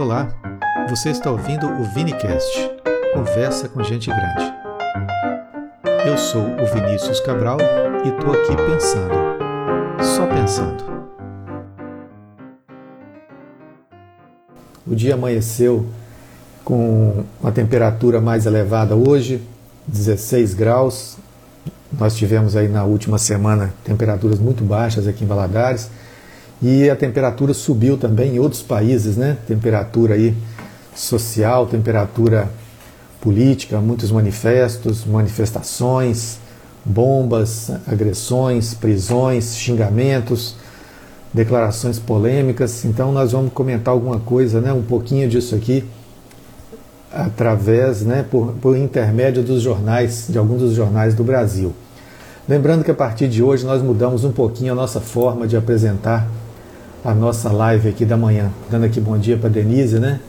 Olá, você está ouvindo o Vinicast, conversa com gente grande. Eu sou o Vinícius Cabral e estou aqui pensando, só pensando. O dia amanheceu com uma temperatura mais elevada hoje, 16 graus. Nós tivemos aí na última semana temperaturas muito baixas aqui em Valadares e a temperatura subiu também em outros países, né? Temperatura aí social, temperatura política, muitos manifestos, manifestações, bombas, agressões, prisões, xingamentos, declarações polêmicas. Então nós vamos comentar alguma coisa, né? Um pouquinho disso aqui através, né, por, por intermédio dos jornais, de alguns dos jornais do Brasil. Lembrando que a partir de hoje nós mudamos um pouquinho a nossa forma de apresentar a nossa live aqui da manhã. Dando aqui bom dia para Denise, né?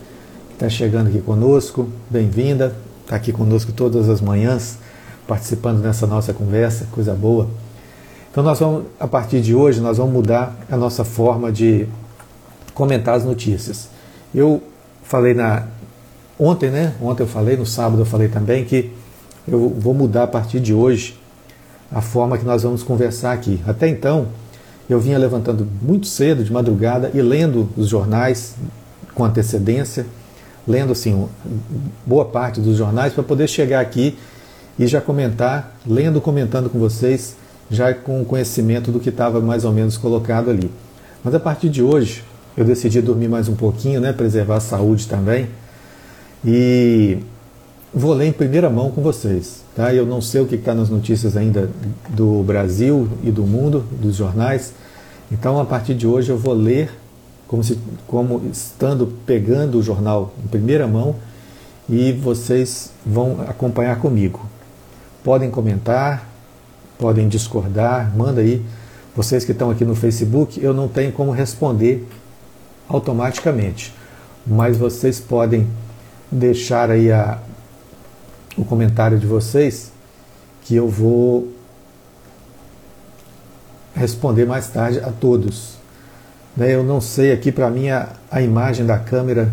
Que está chegando aqui conosco. Bem-vinda. Está aqui conosco todas as manhãs, participando dessa nossa conversa, coisa boa. Então nós vamos, a partir de hoje, nós vamos mudar a nossa forma de comentar as notícias. Eu falei na ontem, né? Ontem eu falei, no sábado eu falei também que eu vou mudar a partir de hoje a forma que nós vamos conversar aqui. Até então, eu vinha levantando muito cedo, de madrugada, e lendo os jornais com antecedência, lendo assim boa parte dos jornais para poder chegar aqui e já comentar, lendo, comentando com vocês, já com conhecimento do que estava mais ou menos colocado ali. Mas a partir de hoje, eu decidi dormir mais um pouquinho, né, preservar a saúde também. E vou ler em primeira mão com vocês. Tá? Eu não sei o que está nas notícias ainda do Brasil e do mundo, dos jornais. Então, a partir de hoje, eu vou ler como, se, como estando pegando o jornal em primeira mão e vocês vão acompanhar comigo. Podem comentar, podem discordar, manda aí. Vocês que estão aqui no Facebook, eu não tenho como responder automaticamente, mas vocês podem deixar aí a, o comentário de vocês que eu vou responder mais tarde a todos. Né, eu não sei aqui para mim a, a, imagem da câmera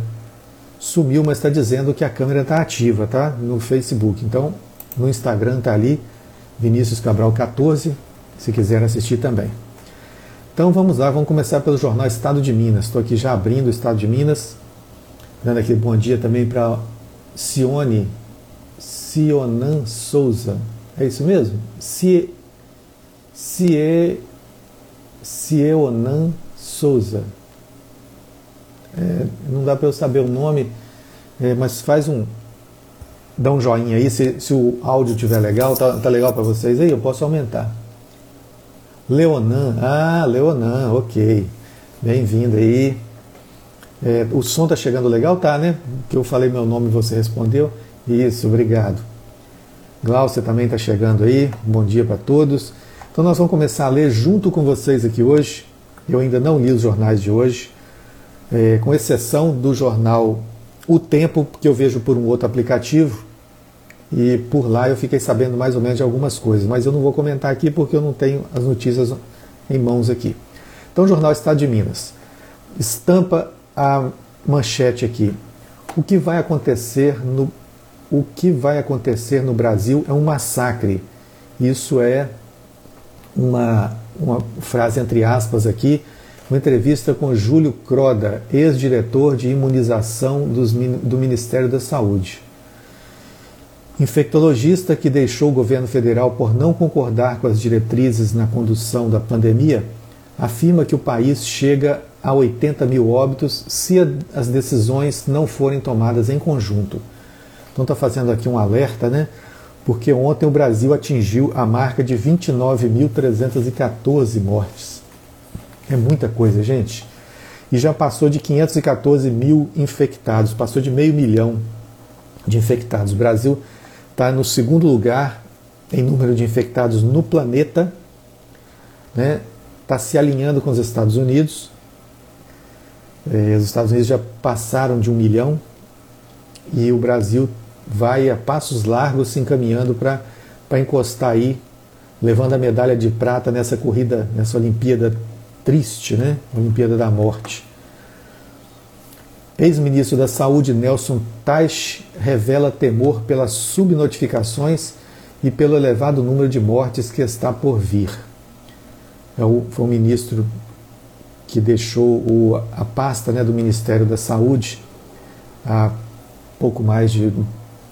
sumiu, mas está dizendo que a câmera está ativa, tá? No Facebook. Então, no Instagram está ali, Vinícius Cabral 14, se quiser assistir também. Então vamos lá, vamos começar pelo jornal Estado de Minas. Estou aqui já abrindo o Estado de Minas, dando aqui bom dia também para Cione Sionan Souza. É isso mesmo? Cie, Cie, Cieonan Souza. É, não dá para eu saber o nome, é, mas faz um. Dá um joinha aí, se, se o áudio estiver legal, tá, tá legal para vocês aí, eu posso aumentar. Leonan, ah, Leonan, ok. Bem-vindo aí. É, o som tá chegando legal, tá, né? Que eu falei meu nome e você respondeu. Isso, obrigado. Glaucia também está chegando aí. Bom dia para todos. Então nós vamos começar a ler junto com vocês aqui hoje. Eu ainda não li os jornais de hoje, é, com exceção do jornal O Tempo, que eu vejo por um outro aplicativo. E por lá eu fiquei sabendo mais ou menos de algumas coisas, mas eu não vou comentar aqui porque eu não tenho as notícias em mãos aqui. Então, o jornal Estado de Minas estampa a manchete aqui. O que vai acontecer no o que vai acontecer no Brasil é um massacre. Isso é uma, uma frase entre aspas aqui, uma entrevista com Júlio Croda, ex-diretor de imunização dos, do Ministério da Saúde. Infectologista que deixou o governo federal por não concordar com as diretrizes na condução da pandemia, afirma que o país chega a 80 mil óbitos se as decisões não forem tomadas em conjunto. Então está fazendo aqui um alerta, né? Porque ontem o Brasil atingiu a marca de 29.314 mortes. É muita coisa, gente. E já passou de 514 mil infectados, passou de meio milhão de infectados. O Brasil está no segundo lugar em número de infectados no planeta, né? Está se alinhando com os Estados Unidos. É, os Estados Unidos já passaram de um milhão e o Brasil vai a passos largos se encaminhando para encostar aí, levando a medalha de prata nessa corrida, nessa Olimpíada triste, né? Olimpíada da Morte. Ex-ministro da Saúde Nelson Teich revela temor pelas subnotificações e pelo elevado número de mortes que está por vir. É o, foi o ministro que deixou o, a pasta né, do Ministério da Saúde há pouco mais de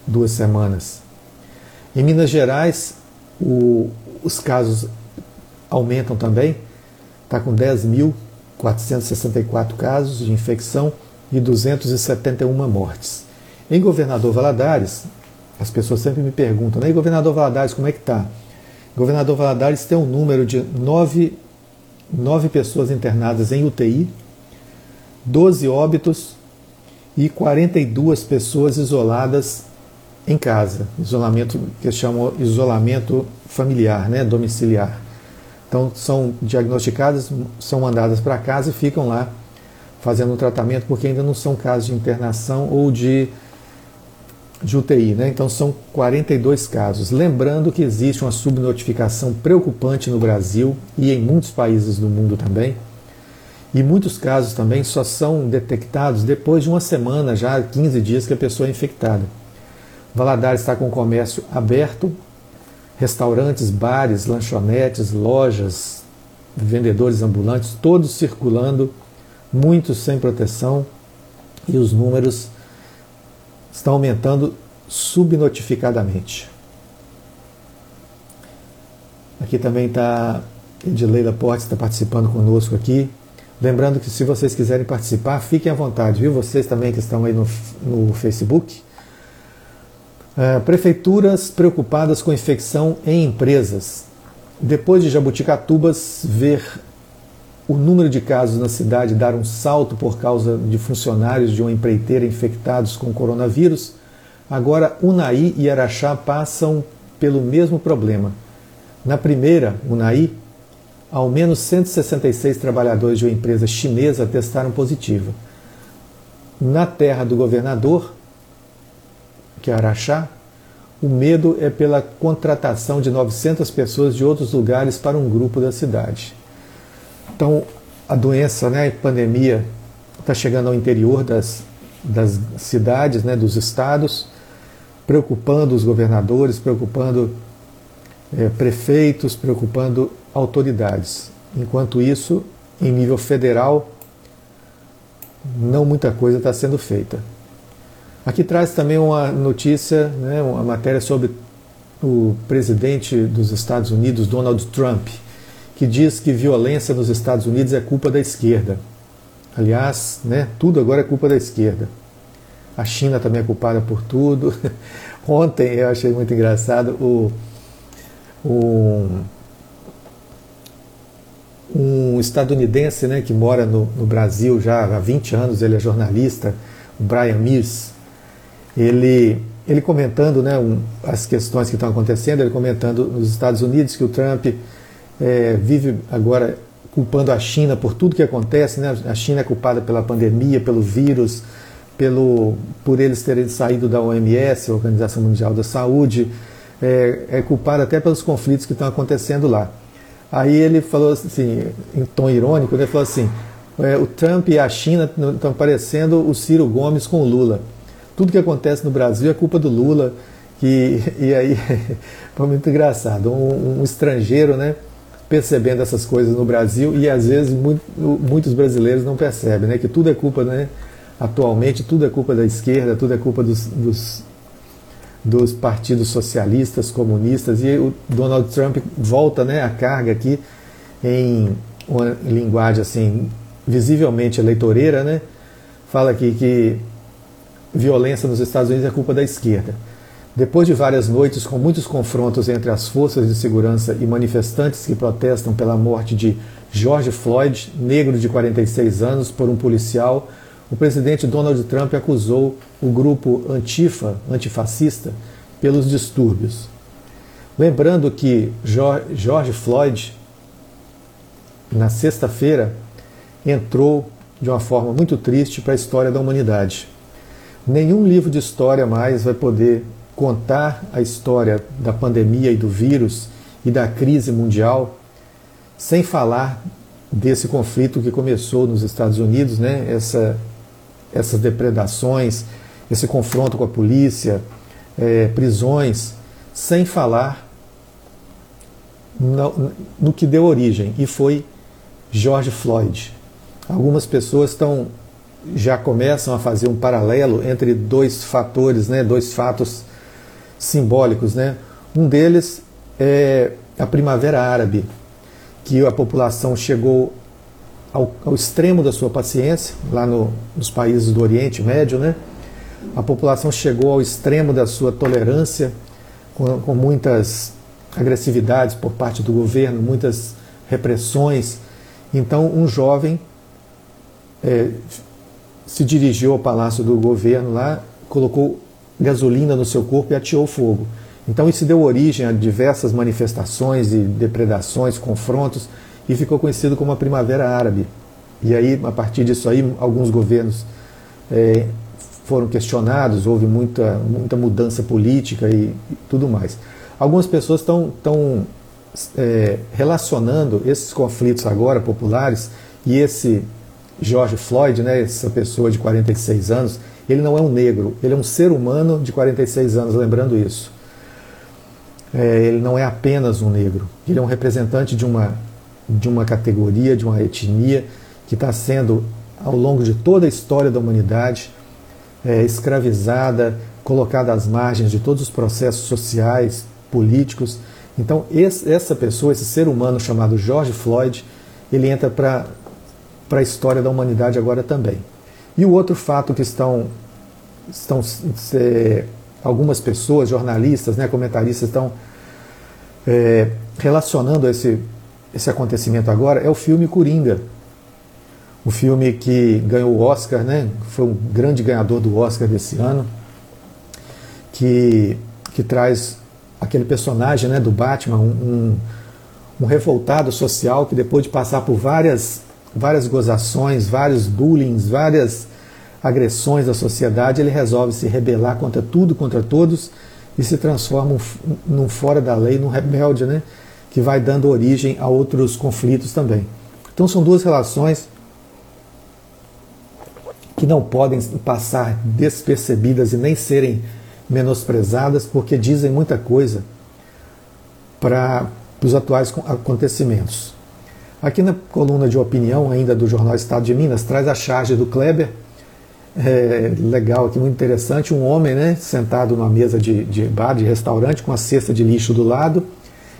duas semanas. Em Minas Gerais, o, os casos aumentam também, está com 10.464 casos de infecção e 271 mortes. Em Governador Valadares, as pessoas sempre me perguntam, né? Governador Valadares, como é que está? Governador Valadares tem um número de nove, nove pessoas internadas em UTI, 12 óbitos e 42 pessoas isoladas em casa. Isolamento que chamam isolamento familiar, né? domiciliar. Então são diagnosticadas, são mandadas para casa e ficam lá fazendo o tratamento, porque ainda não são casos de internação ou de, de UTI. Né? Então são 42 casos. Lembrando que existe uma subnotificação preocupante no Brasil e em muitos países do mundo também. E muitos casos também só são detectados depois de uma semana, já 15 dias que a pessoa é infectada. Valadares está com o comércio aberto, restaurantes, bares, lanchonetes, lojas, vendedores ambulantes, todos circulando muitos sem proteção e os números estão aumentando subnotificadamente. Aqui também está Edileila Portes, está participando conosco aqui. Lembrando que se vocês quiserem participar, fiquem à vontade, viu? Vocês também que estão aí no, no Facebook. Uh, prefeituras preocupadas com infecção em empresas. Depois de Jabuticatubas ver o número de casos na cidade dar um salto por causa de funcionários de uma empreiteira infectados com coronavírus, agora Unai e Araxá passam pelo mesmo problema. Na primeira, Unai, ao menos 166 trabalhadores de uma empresa chinesa testaram positivo. Na terra do governador, que é Araxá, o medo é pela contratação de 900 pessoas de outros lugares para um grupo da cidade. Então, a doença, né, a pandemia, está chegando ao interior das, das cidades, né, dos estados, preocupando os governadores, preocupando é, prefeitos, preocupando autoridades. Enquanto isso, em nível federal, não muita coisa está sendo feita. Aqui traz também uma notícia, né, uma matéria sobre o presidente dos Estados Unidos, Donald Trump que diz que violência nos Estados Unidos é culpa da esquerda. Aliás, né, tudo agora é culpa da esquerda. A China também é culpada por tudo. Ontem eu achei muito engraçado o, o um estadunidense né, que mora no, no, Brasil já há 20 anos, ele é jornalista, o Brian Mears, ele, ele comentando né, um, as questões que estão acontecendo, ele comentando nos Estados Unidos que o Trump é, vive agora culpando a China por tudo que acontece. Né? A China é culpada pela pandemia, pelo vírus, pelo, por eles terem saído da OMS, Organização Mundial da Saúde, é, é culpada até pelos conflitos que estão acontecendo lá. Aí ele falou assim, em tom irônico, ele falou assim: é, o Trump e a China estão parecendo o Ciro Gomes com o Lula. Tudo que acontece no Brasil é culpa do Lula. Que, e aí foi muito engraçado. Um, um estrangeiro, né? percebendo essas coisas no Brasil e às vezes muito, muitos brasileiros não percebem, né? Que tudo é culpa, né? Atualmente tudo é culpa da esquerda, tudo é culpa dos, dos, dos partidos socialistas, comunistas e o Donald Trump volta, né, a carga aqui em uma linguagem assim visivelmente eleitoreira, né? Fala aqui que violência nos Estados Unidos é culpa da esquerda. Depois de várias noites com muitos confrontos entre as forças de segurança e manifestantes que protestam pela morte de George Floyd, negro de 46 anos, por um policial, o presidente Donald Trump acusou o grupo Antifa, antifascista, pelos distúrbios. Lembrando que George Floyd, na sexta-feira, entrou de uma forma muito triste para a história da humanidade. Nenhum livro de história mais vai poder contar a história da pandemia e do vírus e da crise mundial, sem falar desse conflito que começou nos Estados Unidos, né? Essa, essas depredações, esse confronto com a polícia, é, prisões, sem falar no, no que deu origem, e foi George Floyd. Algumas pessoas estão já começam a fazer um paralelo entre dois fatores, né, dois fatos simbólicos. Né? Um deles é a Primavera Árabe, que a população chegou ao, ao extremo da sua paciência, lá no, nos países do Oriente Médio, né? a população chegou ao extremo da sua tolerância, com, com muitas agressividades por parte do governo, muitas repressões. Então, um jovem é, se dirigiu ao palácio do governo lá, colocou gasolina no seu corpo e ateou fogo. Então isso deu origem a diversas manifestações e depredações, confrontos, e ficou conhecido como a Primavera Árabe. E aí, a partir disso aí, alguns governos é, foram questionados, houve muita, muita mudança política e, e tudo mais. Algumas pessoas estão é, relacionando esses conflitos agora populares e esse George Floyd, né, essa pessoa de 46 anos, ele não é um negro, ele é um ser humano de 46 anos, lembrando isso. É, ele não é apenas um negro, ele é um representante de uma, de uma categoria, de uma etnia que está sendo, ao longo de toda a história da humanidade, é, escravizada, colocada às margens de todos os processos sociais, políticos. Então, esse, essa pessoa, esse ser humano chamado George Floyd, ele entra para para a história da humanidade agora também. E o outro fato que estão, estão é, algumas pessoas, jornalistas, né, comentaristas, estão é, relacionando esse, esse acontecimento agora é o filme Coringa. O filme que ganhou o Oscar, né, foi um grande ganhador do Oscar desse ano, que, que traz aquele personagem né, do Batman, um, um, um revoltado social que depois de passar por várias várias gozações, vários bullying, várias agressões da sociedade, ele resolve se rebelar contra tudo, contra todos e se transforma num fora da lei, num rebelde, né? que vai dando origem a outros conflitos também. Então são duas relações que não podem passar despercebidas e nem serem menosprezadas, porque dizem muita coisa para os atuais acontecimentos. Aqui na coluna de opinião, ainda do jornal Estado de Minas, traz a charge do Kleber. É, legal aqui, muito interessante. Um homem né, sentado numa mesa de, de bar, de restaurante, com a cesta de lixo do lado,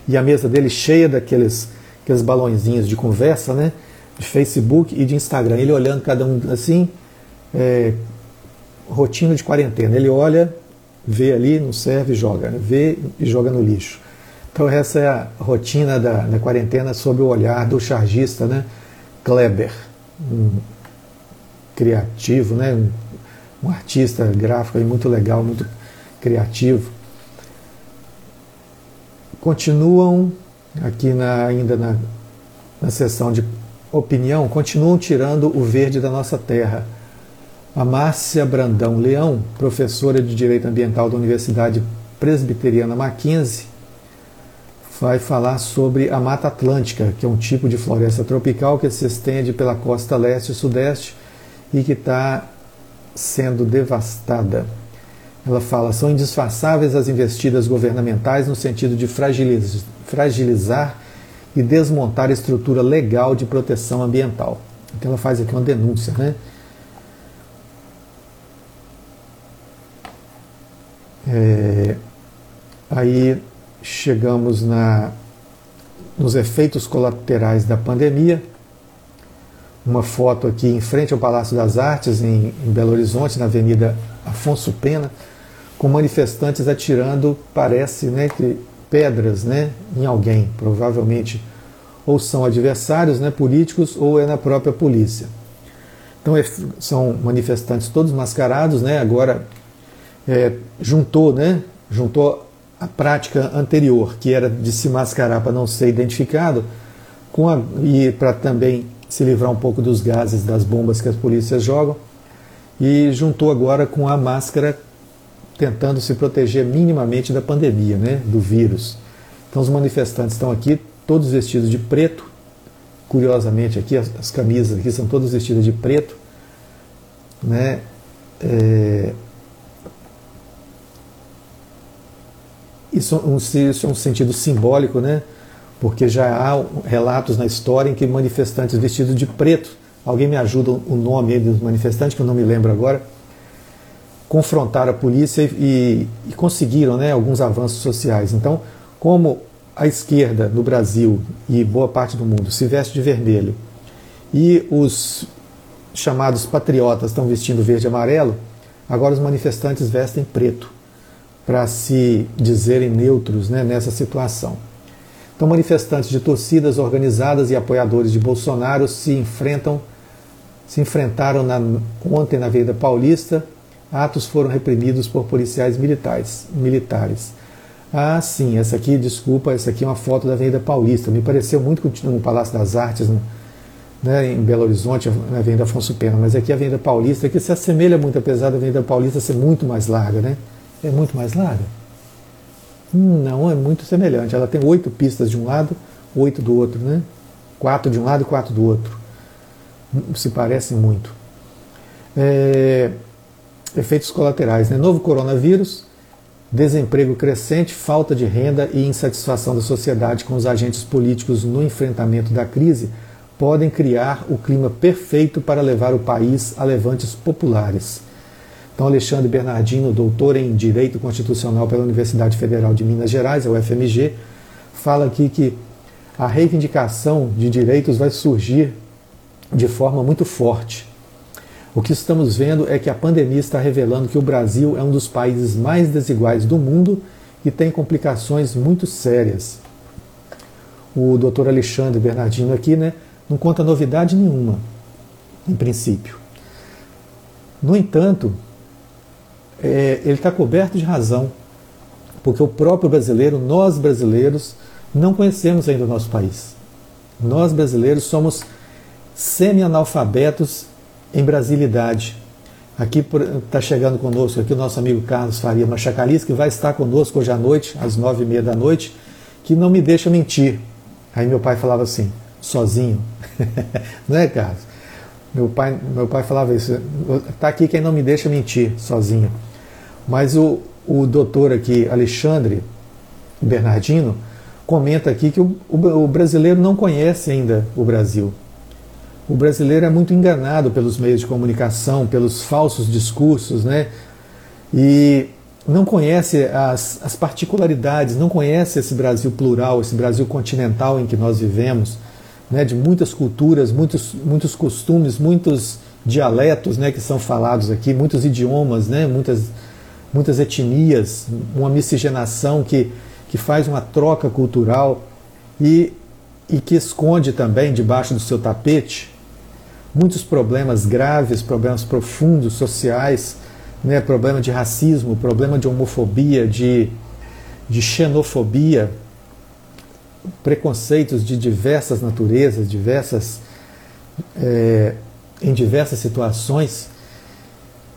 e a mesa dele cheia daqueles aqueles balãozinhos de conversa, né? De Facebook e de Instagram. Ele olhando cada um assim, é, rotina de quarentena. Ele olha, vê ali, não serve, joga. Né? Vê e joga no lixo. Então essa é a rotina da, da quarentena sob o olhar do chargista, né? Kleber, um criativo, né? Um, um artista gráfico muito legal, muito criativo. Continuam aqui na, ainda na, na sessão de opinião, continuam tirando o verde da nossa terra. A Márcia Brandão Leão, professora de Direito Ambiental da Universidade Presbiteriana Mackenzie, vai falar sobre a Mata Atlântica, que é um tipo de floresta tropical que se estende pela costa leste e sudeste e que está sendo devastada. Ela fala: são indisfaçáveis as investidas governamentais no sentido de fragilizar, fragilizar e desmontar a estrutura legal de proteção ambiental. Então ela faz aqui uma denúncia, né? É, aí chegamos na, nos efeitos colaterais da pandemia. Uma foto aqui em frente ao Palácio das Artes, em, em Belo Horizonte, na Avenida Afonso Pena, com manifestantes atirando, parece, né, que pedras né, em alguém, provavelmente ou são adversários né, políticos ou é na própria polícia. Então é, são manifestantes todos mascarados, né, agora é, juntou, né, juntou a prática anterior, que era de se mascarar para não ser identificado, com a, e para também se livrar um pouco dos gases das bombas que as polícias jogam, e juntou agora com a máscara tentando se proteger minimamente da pandemia, né, do vírus. Então os manifestantes estão aqui todos vestidos de preto, curiosamente aqui as, as camisas aqui são todas vestidas de preto, né, é, isso, um, isso é um sentido simbólico, né? porque já há relatos na história em que manifestantes vestidos de preto, alguém me ajuda o nome dos manifestantes, que eu não me lembro agora, confrontaram a polícia e, e conseguiram né, alguns avanços sociais. Então, como a esquerda no Brasil e boa parte do mundo se veste de vermelho e os chamados patriotas estão vestindo verde e amarelo, agora os manifestantes vestem preto para se dizerem neutros né, nessa situação. Então, manifestantes de torcidas organizadas e apoiadores de Bolsonaro se enfrentam, se enfrentaram na, ontem na Avenida Paulista. Atos foram reprimidos por policiais militares. militares. Ah, sim, essa aqui, desculpa, essa aqui é uma foto da Avenida Paulista. Me pareceu muito no Palácio das Artes, né, em Belo Horizonte, na Avenida Afonso Pena, mas aqui a Avenida Paulista, que se assemelha muito, apesar da Avenida Paulista ser muito mais larga, né? É muito mais larga? Não, é muito semelhante. Ela tem oito pistas de um lado, oito do outro, né? Quatro de um lado e quatro do outro. Se parecem muito. É, efeitos colaterais, né? Novo coronavírus, desemprego crescente, falta de renda e insatisfação da sociedade com os agentes políticos no enfrentamento da crise podem criar o clima perfeito para levar o país a levantes populares. Então, Alexandre Bernardino, doutor em Direito Constitucional pela Universidade Federal de Minas Gerais, a UFMG, fala aqui que a reivindicação de direitos vai surgir de forma muito forte. O que estamos vendo é que a pandemia está revelando que o Brasil é um dos países mais desiguais do mundo e tem complicações muito sérias. O doutor Alexandre Bernardino aqui né, não conta novidade nenhuma, em princípio. No entanto, é, ele está coberto de razão, porque o próprio brasileiro, nós brasileiros, não conhecemos ainda o nosso país. Nós brasileiros somos semi-analfabetos em brasilidade. Aqui está chegando conosco aqui o nosso amigo Carlos Faria Machacalis, que vai estar conosco hoje à noite, às nove e meia da noite, que não me deixa mentir. Aí meu pai falava assim, sozinho. não é, Carlos? Meu pai, meu pai falava isso. Está aqui quem não me deixa mentir, sozinho. Mas o, o doutor aqui, Alexandre Bernardino, comenta aqui que o, o, o brasileiro não conhece ainda o Brasil. O brasileiro é muito enganado pelos meios de comunicação, pelos falsos discursos, né? E não conhece as, as particularidades, não conhece esse Brasil plural, esse Brasil continental em que nós vivemos, né? de muitas culturas, muitos, muitos costumes, muitos dialetos né? que são falados aqui, muitos idiomas, né? muitas muitas etnias, uma miscigenação que, que faz uma troca cultural e, e que esconde também debaixo do seu tapete muitos problemas graves, problemas profundos, sociais, né, problema de racismo, problema de homofobia, de, de xenofobia, preconceitos de diversas naturezas, diversas, é, em diversas situações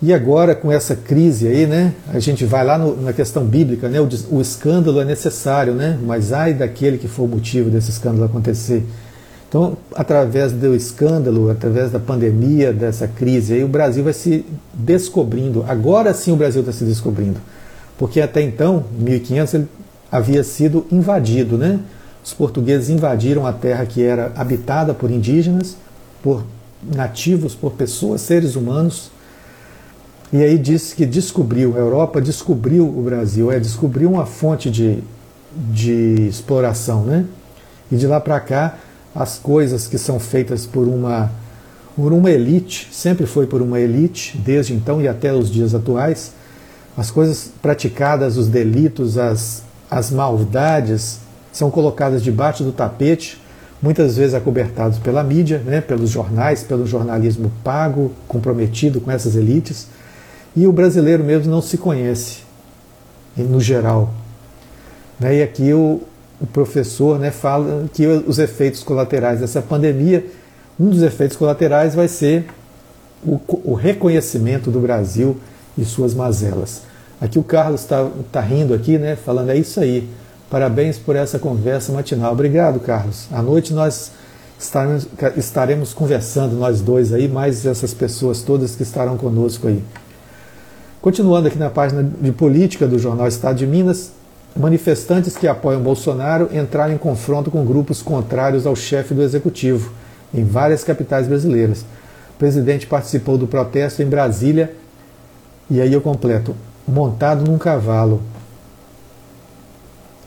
e agora, com essa crise aí, né, a gente vai lá no, na questão bíblica, né, o, o, escândalo é necessário, né, mas ai daquele que for o motivo desse escândalo acontecer. Então, através do escândalo, através da pandemia, dessa crise, aí, o Brasil vai se descobrindo. Agora sim o Brasil está se descobrindo. Porque até então, 1500, ele havia sido invadido. Né? Os portugueses invadiram a terra que era habitada por indígenas, por nativos, por pessoas, seres humanos e aí disse que descobriu, a Europa descobriu o Brasil, é, descobriu uma fonte de, de exploração, né? E de lá para cá, as coisas que são feitas por uma, por uma elite, sempre foi por uma elite, desde então e até os dias atuais, as coisas praticadas, os delitos, as, as maldades, são colocadas debaixo do tapete, muitas vezes acobertados pela mídia, né, pelos jornais, pelo jornalismo pago, comprometido com essas elites e o brasileiro mesmo não se conhece, no geral. Né? E aqui o, o professor né, fala que os efeitos colaterais dessa pandemia, um dos efeitos colaterais vai ser o, o reconhecimento do Brasil e suas mazelas. Aqui o Carlos está tá rindo aqui, né, falando é isso aí. Parabéns por essa conversa matinal. Obrigado, Carlos. À noite nós estaremos, estaremos conversando nós dois aí, mais essas pessoas todas que estarão conosco aí. Continuando aqui na página de política do jornal Estado de Minas, manifestantes que apoiam Bolsonaro entraram em confronto com grupos contrários ao chefe do executivo em várias capitais brasileiras. O presidente participou do protesto em Brasília e aí eu completo, montado num cavalo.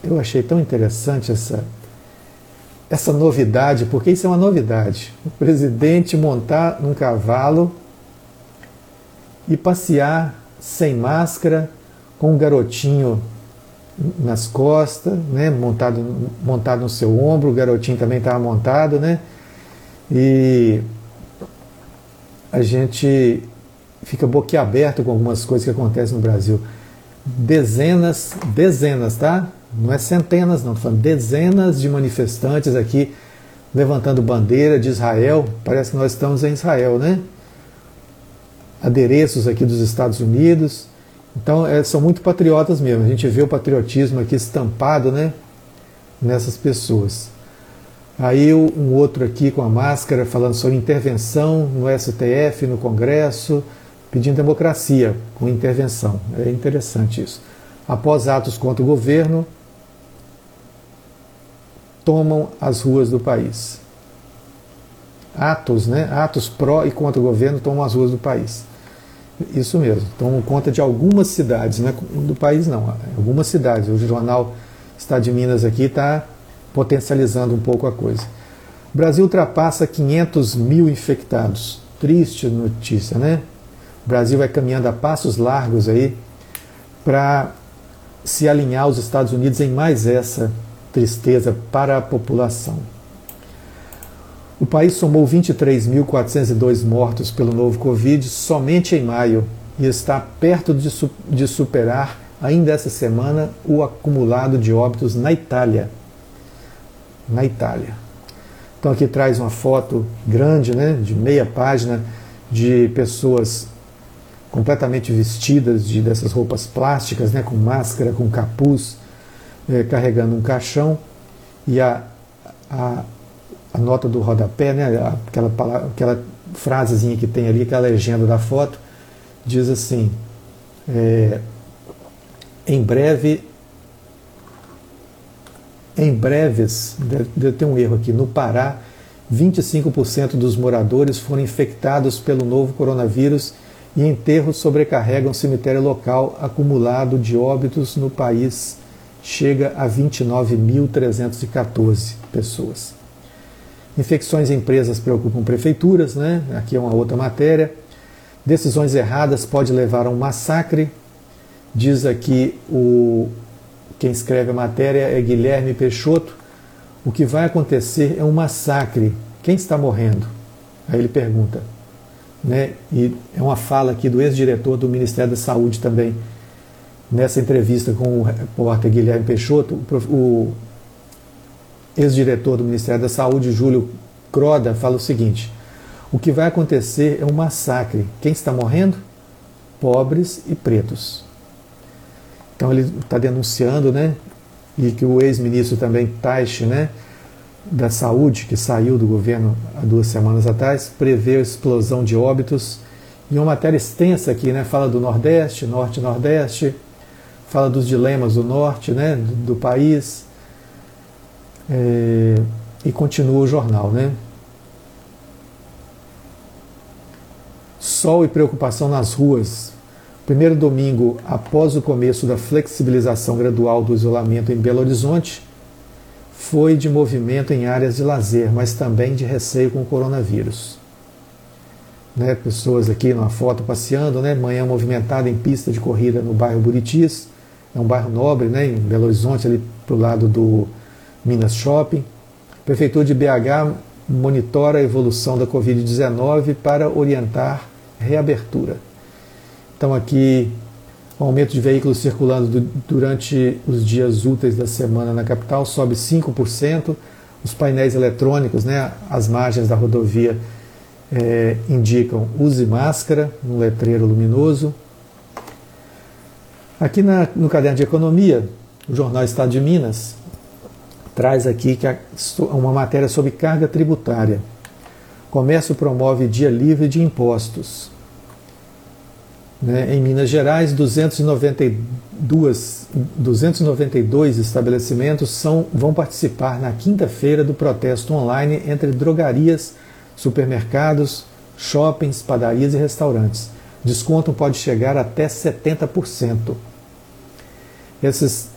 Eu achei tão interessante essa essa novidade, porque isso é uma novidade. O presidente montar num cavalo e passear sem máscara, com um garotinho nas costas, né, montado, montado no seu ombro, o garotinho também estava montado, né? E a gente fica boquiaberto com algumas coisas que acontecem no Brasil. Dezenas, dezenas, tá? Não é centenas, não, estou falando dezenas de manifestantes aqui levantando bandeira de Israel. Parece que nós estamos em Israel, né? Adereços aqui dos Estados Unidos. Então, é, são muito patriotas mesmo. A gente vê o patriotismo aqui estampado, né? Nessas pessoas. Aí um outro aqui com a máscara falando sobre intervenção no STF, no Congresso, pedindo democracia com intervenção. É interessante isso. Após atos contra o governo, tomam as ruas do país. Atos, né? Atos pró e contra o governo tomam as ruas do país. Isso mesmo. Tomam conta de algumas cidades, não é do país não, algumas cidades. O jornal Estado de Minas aqui está potencializando um pouco a coisa. O Brasil ultrapassa 500 mil infectados. Triste notícia, né? O Brasil vai caminhando a passos largos aí para se alinhar aos Estados Unidos em mais essa tristeza para a população. O país somou 23.402 mortos pelo novo Covid somente em maio e está perto de, su de superar, ainda essa semana, o acumulado de óbitos na Itália. Na Itália. Então aqui traz uma foto grande, né, de meia página, de pessoas completamente vestidas de dessas roupas plásticas, né, com máscara, com capuz, é, carregando um caixão e a, a, a, nota do rodapé, né, aquela, palavra, aquela frasezinha que tem ali, aquela legenda da foto, diz assim: é, em breve, em breves, deve ter um erro aqui, no Pará, 25% dos moradores foram infectados pelo novo coronavírus e enterros sobrecarregam o cemitério local acumulado de óbitos no país chega a 29.314 pessoas. Infecções em empresas preocupam prefeituras, né? Aqui é uma outra matéria. Decisões erradas pode levar a um massacre. Diz aqui o quem escreve a matéria é Guilherme Peixoto. O que vai acontecer é um massacre. Quem está morrendo? Aí ele pergunta. Né? E é uma fala aqui do ex-diretor do Ministério da Saúde também, nessa entrevista com o repórter Guilherme Peixoto, o ex-diretor do Ministério da Saúde, Júlio Croda, fala o seguinte: o que vai acontecer é um massacre. Quem está morrendo? Pobres e pretos. Então ele está denunciando, né? E que o ex-ministro também, Taish, né? Da saúde, que saiu do governo há duas semanas atrás, prevê a explosão de óbitos. E uma matéria extensa aqui, né? Fala do Nordeste, Norte Nordeste, fala dos dilemas do norte né, do país, é, e continua o jornal. Né? Sol e preocupação nas ruas. Primeiro domingo após o começo da flexibilização gradual do isolamento em Belo Horizonte, foi de movimento em áreas de lazer, mas também de receio com o coronavírus. Né, pessoas aqui numa foto passeando, né, manhã movimentada em pista de corrida no bairro Buritis, é um bairro nobre, né, em Belo Horizonte, ali para o lado do Minas Shopping. A Prefeitura de BH monitora a evolução da Covid-19 para orientar reabertura. Então, aqui, o aumento de veículos circulando durante os dias úteis da semana na capital sobe 5%. Os painéis eletrônicos, né, as margens da rodovia, é, indicam use máscara, um letreiro luminoso. Aqui na, no caderno de economia, o jornal Estado de Minas traz aqui que uma matéria sobre carga tributária. Comércio promove dia livre de impostos. Né? Em Minas Gerais, 292, 292 estabelecimentos são, vão participar na quinta-feira do protesto online entre drogarias, supermercados, shoppings, padarias e restaurantes. Desconto pode chegar até 70%. Esses,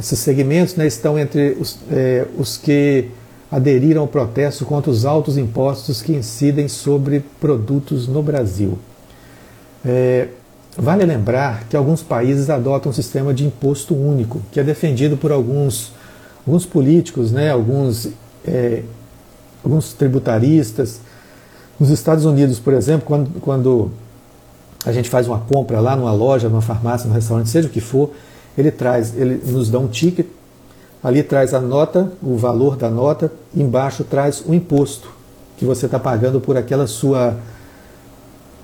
esses segmentos né, estão entre os, é, os que aderiram ao protesto contra os altos impostos que incidem sobre produtos no Brasil. É, vale lembrar que alguns países adotam um sistema de imposto único, que é defendido por alguns, alguns políticos, né, alguns, é, alguns tributaristas. Nos Estados Unidos, por exemplo, quando, quando a gente faz uma compra lá numa loja, numa farmácia, num restaurante, seja o que for, ele traz, ele nos dá um ticket, ali traz a nota, o valor da nota, embaixo traz o imposto que você está pagando por aquela sua,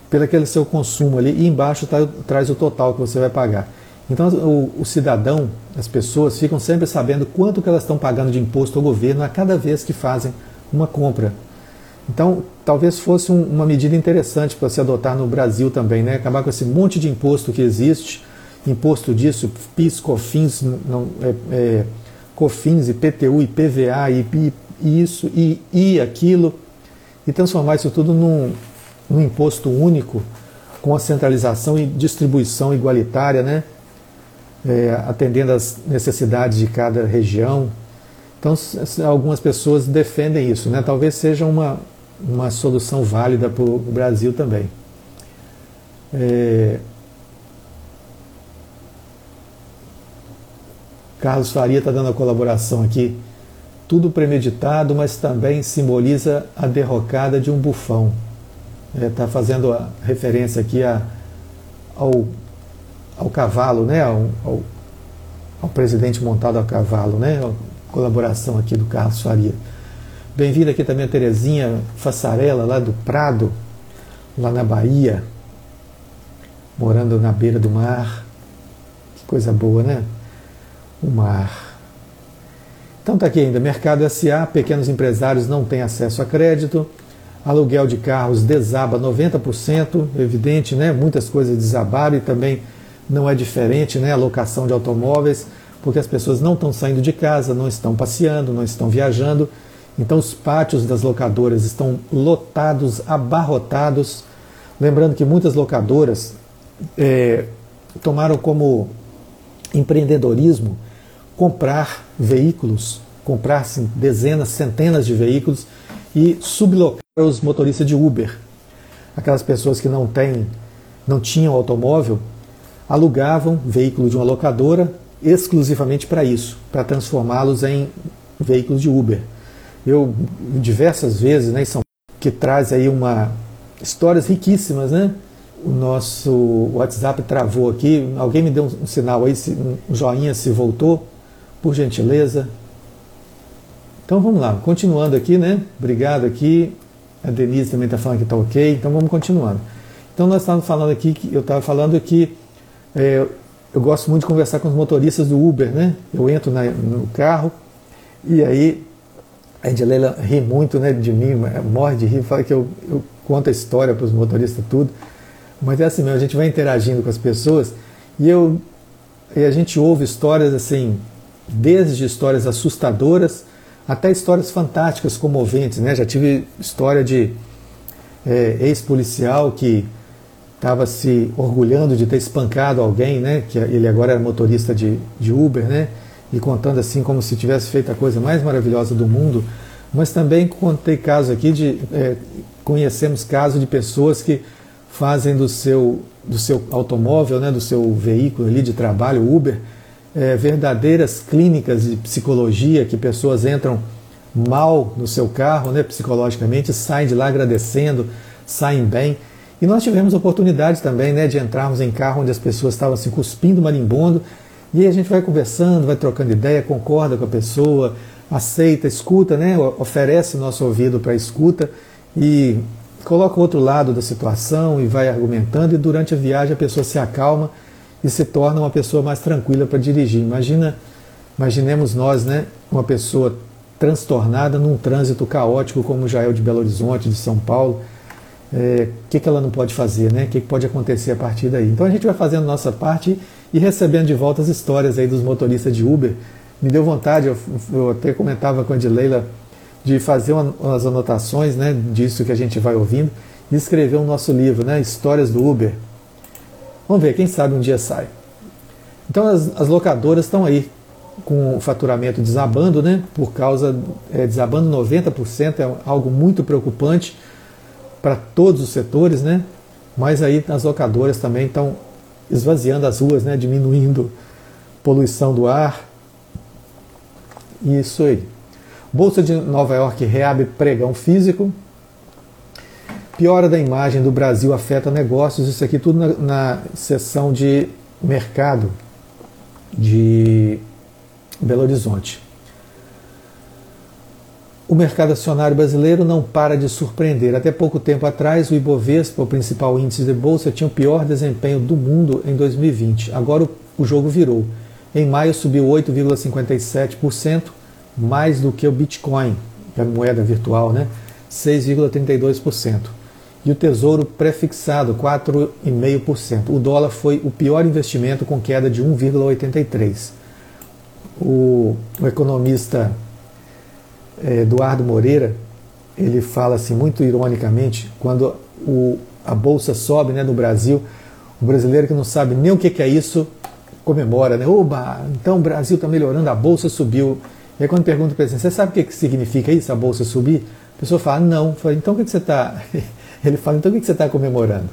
pelo aquele seu consumo ali, e embaixo tá, traz o total que você vai pagar. Então o, o, cidadão, as pessoas ficam sempre sabendo quanto que elas estão pagando de imposto ao governo a cada vez que fazem uma compra. Então, talvez fosse um, uma medida interessante para se adotar no Brasil também, né? Acabar com esse monte de imposto que existe, imposto disso, PIS, COFINS, não, é, é, COFINS, IPTU, IPVA, e, e isso e, e aquilo, e transformar isso tudo num, num imposto único, com a centralização e distribuição igualitária, né? É, atendendo às necessidades de cada região. Então, algumas pessoas defendem isso, né? Talvez seja uma, uma solução válida para o Brasil também. É... Carlos Faria está dando a colaboração aqui. Tudo premeditado, mas também simboliza a derrocada de um bufão. Está é, tá fazendo a referência aqui a, ao, ao cavalo, né? Ao, ao, ao, presidente montado a cavalo, né? A colaboração aqui do Carlos Faria. Bem-vinda aqui também a Terezinha Fassarela, lá do Prado, lá na Bahia, morando na beira do mar. Que coisa boa, né? O mar. Então tá aqui ainda, mercado SA, pequenos empresários não têm acesso a crédito, aluguel de carros desaba 90%, evidente, né? Muitas coisas desabaram e também não é diferente, né? A locação de automóveis, porque as pessoas não estão saindo de casa, não estão passeando, não estão viajando então os pátios das locadoras estão lotados, abarrotados. Lembrando que muitas locadoras é, tomaram como empreendedorismo comprar veículos, comprar assim, dezenas, centenas de veículos e sublocar os motoristas de Uber. Aquelas pessoas que não têm, não tinham automóvel, alugavam veículo de uma locadora exclusivamente para isso, para transformá-los em veículos de Uber eu diversas vezes, né, São que traz aí uma histórias riquíssimas, né? O nosso WhatsApp travou aqui. Alguém me deu um sinal aí, um joinha se voltou, por gentileza. Então vamos lá, continuando aqui, né? Obrigado aqui. A Denise também está falando que está ok, então vamos continuando. Então nós estávamos falando aqui, que eu estava falando que é, eu gosto muito de conversar com os motoristas do Uber, né? Eu entro na, no carro e aí a Edileila ri muito né, de mim, morre de rir, fala que eu, eu conto a história para os motoristas, tudo. Mas é assim mesmo, a gente vai interagindo com as pessoas e, eu, e a gente ouve histórias assim, desde histórias assustadoras até histórias fantásticas, comoventes. Né? Já tive história de é, ex-policial que estava se orgulhando de ter espancado alguém, né? que ele agora era motorista de, de Uber, né? e contando assim como se tivesse feito a coisa mais maravilhosa do mundo, mas também contei casos aqui de é, conhecemos casos de pessoas que fazem do seu do seu automóvel, né, do seu veículo ali de trabalho, Uber, é, verdadeiras clínicas de psicologia que pessoas entram mal no seu carro, né, psicologicamente, saem de lá agradecendo, saem bem. E nós tivemos oportunidade também né, de entrarmos em carro onde as pessoas estavam se cuspindo marimbondo e aí a gente vai conversando, vai trocando ideia, concorda com a pessoa, aceita, escuta, né? oferece nosso ouvido para escuta e coloca o outro lado da situação e vai argumentando e durante a viagem a pessoa se acalma e se torna uma pessoa mais tranquila para dirigir. Imagina Imaginemos nós, né, uma pessoa transtornada num trânsito caótico como já é o de Belo Horizonte, de São Paulo. O é, que, que ela não pode fazer, né? O que, que pode acontecer a partir daí? Então a gente vai fazendo nossa parte e recebendo de volta as histórias aí dos motoristas de Uber. Me deu vontade, eu, eu até comentava com a Edileila, de fazer umas anotações né, disso que a gente vai ouvindo e escrever o um nosso livro, né? Histórias do Uber. Vamos ver, quem sabe um dia sai. Então as, as locadoras estão aí com o faturamento desabando, né? Por causa é, desabando 90%, é algo muito preocupante para todos os setores, né? Mas aí as locadoras também estão esvaziando as ruas, né? Diminuindo poluição do ar. Isso aí. Bolsa de Nova York reabre pregão físico. Piora da imagem do Brasil afeta negócios. Isso aqui tudo na, na seção de mercado de Belo Horizonte. O mercado acionário brasileiro não para de surpreender. Até pouco tempo atrás, o Ibovespa, o principal índice de bolsa, tinha o pior desempenho do mundo em 2020. Agora o jogo virou. Em maio subiu 8,57%, mais do que o Bitcoin, que é a moeda virtual, né? 6,32%. E o Tesouro prefixado, 4,5%. O dólar foi o pior investimento, com queda de 1,83%. O, o economista é, Eduardo Moreira, ele fala assim muito ironicamente, quando o, a bolsa sobe né, no Brasil, o brasileiro que não sabe nem o que, que é isso comemora, né? Oba, então o Brasil está melhorando, a bolsa subiu. E aí quando pergunta para ele, você sabe o que, que significa isso, a bolsa subir? A pessoa fala, não. Fala, então o que, que você está. Ele fala, então o que, que você está comemorando?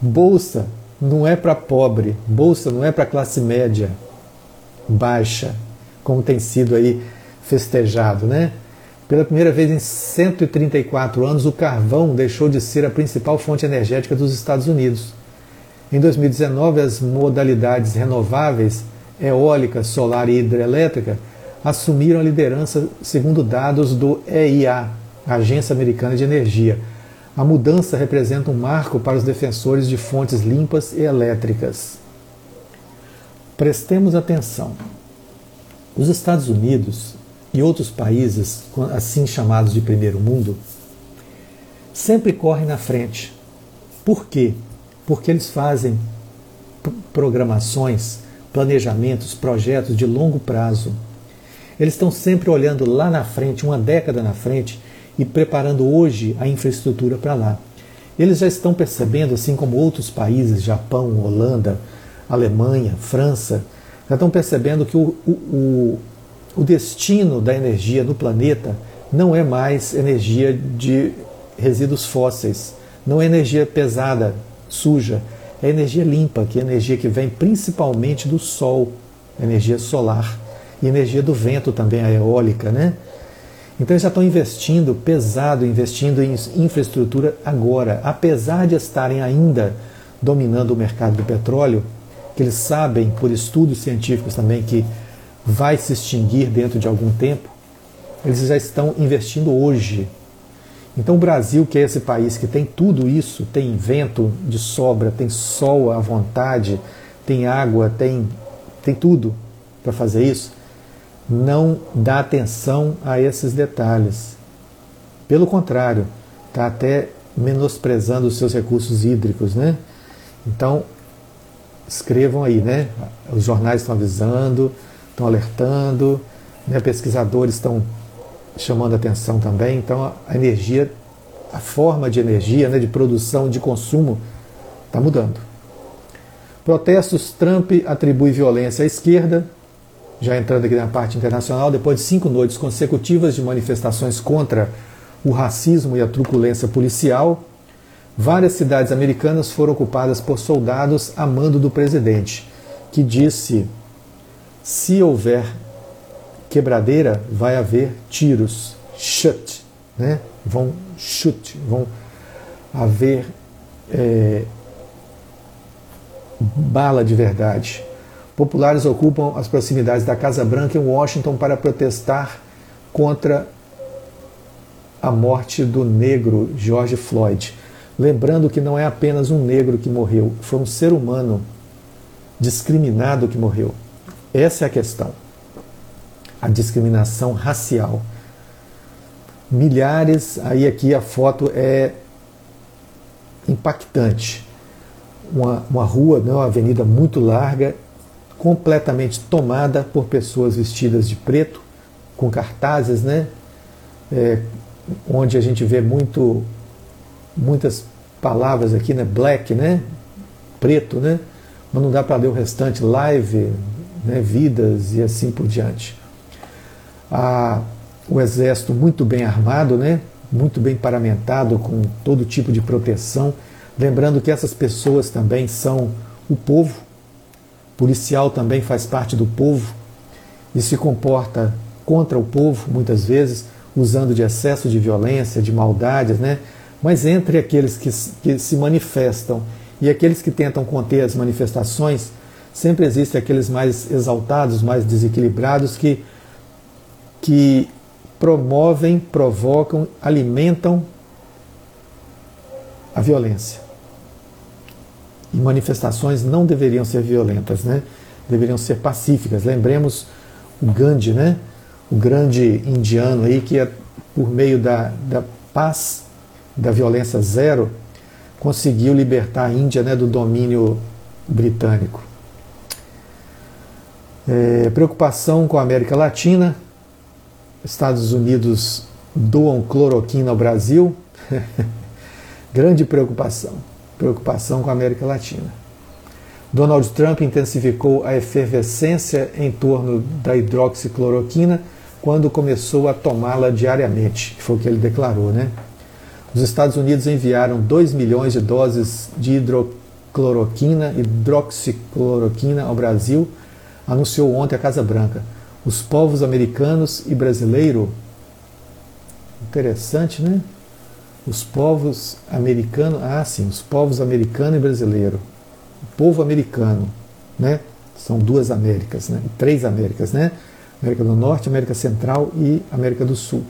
Bolsa não é para pobre, bolsa não é para classe média baixa, como tem sido aí festejado, né? Pela primeira vez em 134 anos, o carvão deixou de ser a principal fonte energética dos Estados Unidos. Em 2019, as modalidades renováveis, eólica, solar e hidrelétrica, assumiram a liderança segundo dados do EIA, Agência Americana de Energia. A mudança representa um marco para os defensores de fontes limpas e elétricas. Prestemos atenção. Os Estados Unidos e outros países, assim chamados de primeiro mundo, sempre correm na frente. Por quê? Porque eles fazem programações, planejamentos, projetos de longo prazo. Eles estão sempre olhando lá na frente, uma década na frente, e preparando hoje a infraestrutura para lá. Eles já estão percebendo, assim como outros países, Japão, Holanda, Alemanha, França, já estão percebendo que o, o, o destino da energia no planeta não é mais energia de resíduos fósseis, não é energia pesada, suja, é energia limpa, que é energia que vem principalmente do sol, energia solar e energia do vento também, a eólica, né? Então eles já estão investindo pesado, investindo em infraestrutura agora, apesar de estarem ainda dominando o mercado do petróleo, que eles sabem por estudos científicos também que vai se extinguir dentro de algum tempo, eles já estão investindo hoje. Então o Brasil, que é esse país que tem tudo isso, tem vento de sobra, tem sol à vontade, tem água, tem, tem tudo para fazer isso, não dá atenção a esses detalhes. Pelo contrário, está até menosprezando os seus recursos hídricos, né? Então, escrevam aí, né? Os jornais estão avisando, estão alertando, né? pesquisadores estão chamando atenção também. Então a energia, a forma de energia, né? de produção, de consumo, está mudando. Protestos, Trump atribui violência à esquerda, já entrando aqui na parte internacional, depois de cinco noites consecutivas de manifestações contra o racismo e a truculência policial, Várias cidades americanas foram ocupadas por soldados a mando do presidente, que disse: se houver quebradeira, vai haver tiros. Shut, né? Vão shoot, vão haver é, bala de verdade. Populares ocupam as proximidades da Casa Branca em Washington para protestar contra a morte do negro George Floyd. Lembrando que não é apenas um negro que morreu, foi um ser humano discriminado que morreu. Essa é a questão. A discriminação racial. Milhares, aí aqui a foto é impactante. Uma, uma rua, né, uma avenida muito larga, completamente tomada por pessoas vestidas de preto, com cartazes, né? É, onde a gente vê muito, muitas palavras aqui, né? Black, né? Preto, né? Mas não dá para ler o restante, live, né? vidas e assim por diante. A, o exército muito bem armado, né? Muito bem paramentado, com todo tipo de proteção. Lembrando que essas pessoas também são o povo, policial também faz parte do povo e se comporta contra o povo, muitas vezes, usando de excesso de violência, de maldades, né? Mas entre aqueles que, que se manifestam e aqueles que tentam conter as manifestações, sempre existem aqueles mais exaltados, mais desequilibrados que, que promovem, provocam, alimentam a violência. E manifestações não deveriam ser violentas, né? deveriam ser pacíficas. Lembremos o Gandhi, né? o grande indiano aí que, por meio da, da paz, da violência zero, conseguiu libertar a Índia né, do domínio britânico. É, preocupação com a América Latina. Estados Unidos doam cloroquina ao Brasil. Grande preocupação. Preocupação com a América Latina. Donald Trump intensificou a efervescência em torno da hidroxicloroquina quando começou a tomá-la diariamente, foi o que ele declarou, né? Os Estados Unidos enviaram 2 milhões de doses de hidrocloroquina, hidroxicloroquina ao Brasil, anunciou ontem a Casa Branca. Os povos americanos e brasileiro, interessante, né? Os povos americanos, ah, sim, os povos americano e brasileiro. O povo americano, né? São duas Américas, né? Três Américas, né? América do Norte, América Central e América do Sul.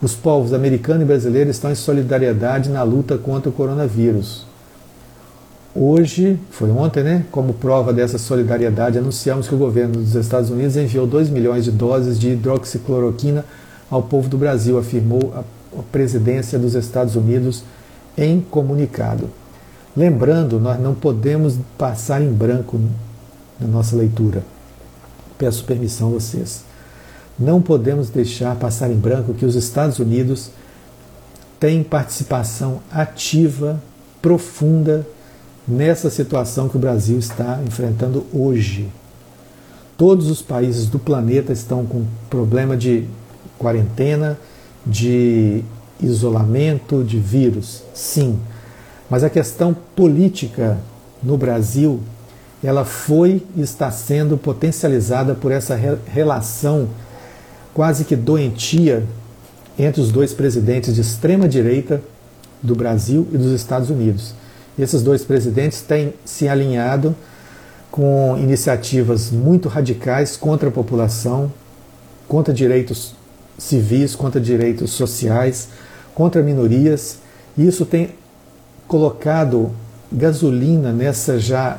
Os povos americano e brasileiro estão em solidariedade na luta contra o coronavírus. Hoje, foi ontem, né? Como prova dessa solidariedade, anunciamos que o governo dos Estados Unidos enviou 2 milhões de doses de hidroxicloroquina ao povo do Brasil, afirmou a presidência dos Estados Unidos em comunicado. Lembrando, nós não podemos passar em branco na nossa leitura peço permissão a vocês. Não podemos deixar passar em branco que os Estados Unidos têm participação ativa, profunda, nessa situação que o Brasil está enfrentando hoje. Todos os países do planeta estão com problema de quarentena, de isolamento, de vírus, sim. Mas a questão política no Brasil ela foi e está sendo potencializada por essa relação quase que doentia entre os dois presidentes de extrema direita do Brasil e dos Estados Unidos. Esses dois presidentes têm se alinhado com iniciativas muito radicais contra a população, contra direitos civis, contra direitos sociais, contra minorias. E isso tem colocado gasolina nessa já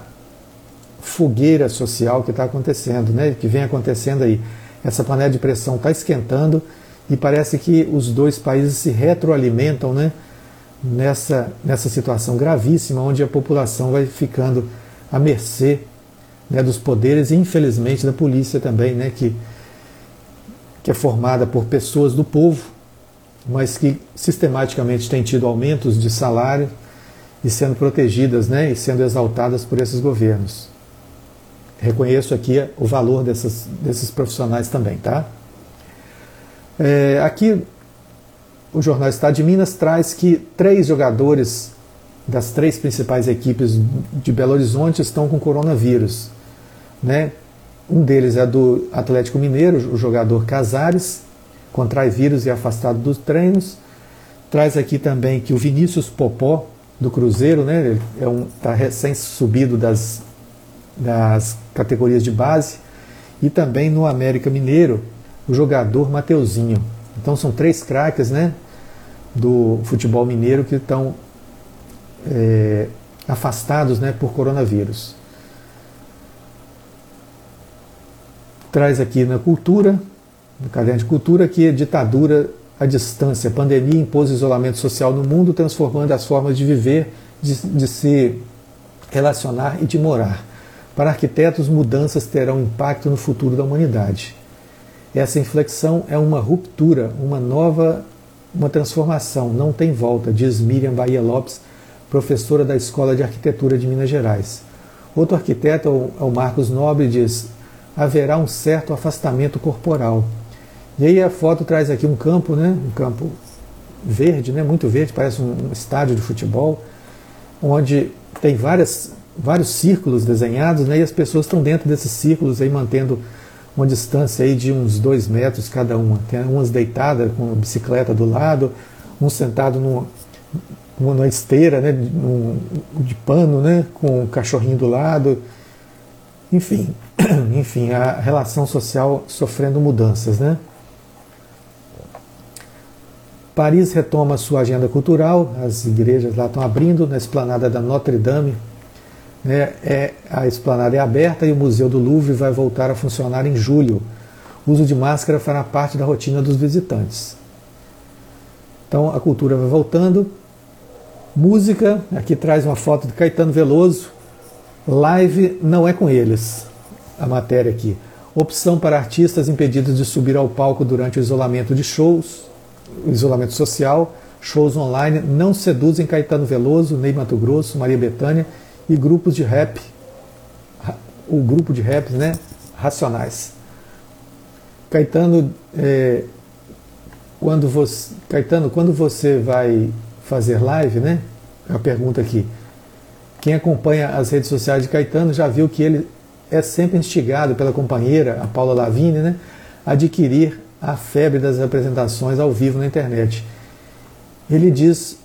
fogueira social que está acontecendo, né? que vem acontecendo aí. Essa panela de pressão está esquentando e parece que os dois países se retroalimentam né? Nessa, nessa situação gravíssima, onde a população vai ficando à mercê né, dos poderes e, infelizmente, da polícia também, né, que, que é formada por pessoas do povo, mas que sistematicamente tem tido aumentos de salário e sendo protegidas né, e sendo exaltadas por esses governos reconheço aqui o valor dessas, desses profissionais também, tá? É, aqui o Jornal Estado de Minas traz que três jogadores das três principais equipes de Belo Horizonte estão com coronavírus. Né? Um deles é do Atlético Mineiro, o jogador Casares, contrai vírus e é afastado dos treinos. Traz aqui também que o Vinícius Popó, do Cruzeiro, né? é um, tá recém subido das das categorias de base, e também no América Mineiro, o jogador Mateuzinho. Então são três craques né, do futebol mineiro que estão é, afastados né, por coronavírus. traz aqui na cultura, no caderno de cultura, que a ditadura à distância, a pandemia impôs isolamento social no mundo, transformando as formas de viver, de, de se relacionar e de morar. Para arquitetos, mudanças terão impacto no futuro da humanidade. Essa inflexão é uma ruptura, uma nova, uma transformação, não tem volta, diz Miriam Bahia Lopes, professora da Escola de Arquitetura de Minas Gerais. Outro arquiteto, o Marcos Nobre, diz: haverá um certo afastamento corporal. E aí a foto traz aqui um campo, né, um campo verde, né, muito verde, parece um estádio de futebol, onde tem várias, vários círculos desenhados, né, e as pessoas estão dentro desses círculos aí mantendo uma distância aí de uns dois metros cada uma. Tem umas deitadas com bicicleta do lado, um sentado numa, numa esteira né, de pano, né, com um cachorrinho do lado. Enfim, enfim, a relação social sofrendo mudanças, né? Paris retoma sua agenda cultural, as igrejas lá estão abrindo na esplanada da Notre Dame. Né, é, a esplanada é aberta e o Museu do Louvre vai voltar a funcionar em julho. O uso de máscara fará parte da rotina dos visitantes. Então a cultura vai voltando. Música, aqui traz uma foto de Caetano Veloso. Live não é com eles, a matéria aqui. Opção para artistas impedidos de subir ao palco durante o isolamento de shows isolamento social, shows online não seduzem Caetano Veloso, Ney Mato Grosso, Maria Bethânia e grupos de rap, o grupo de rap, né, Racionais. Caetano, é, quando você, Caetano, quando você vai fazer live, né? A pergunta aqui. Quem acompanha as redes sociais de Caetano já viu que ele é sempre instigado pela companheira, a Paula Lavigne, né, adquirir a febre das apresentações ao vivo na internet. Ele diz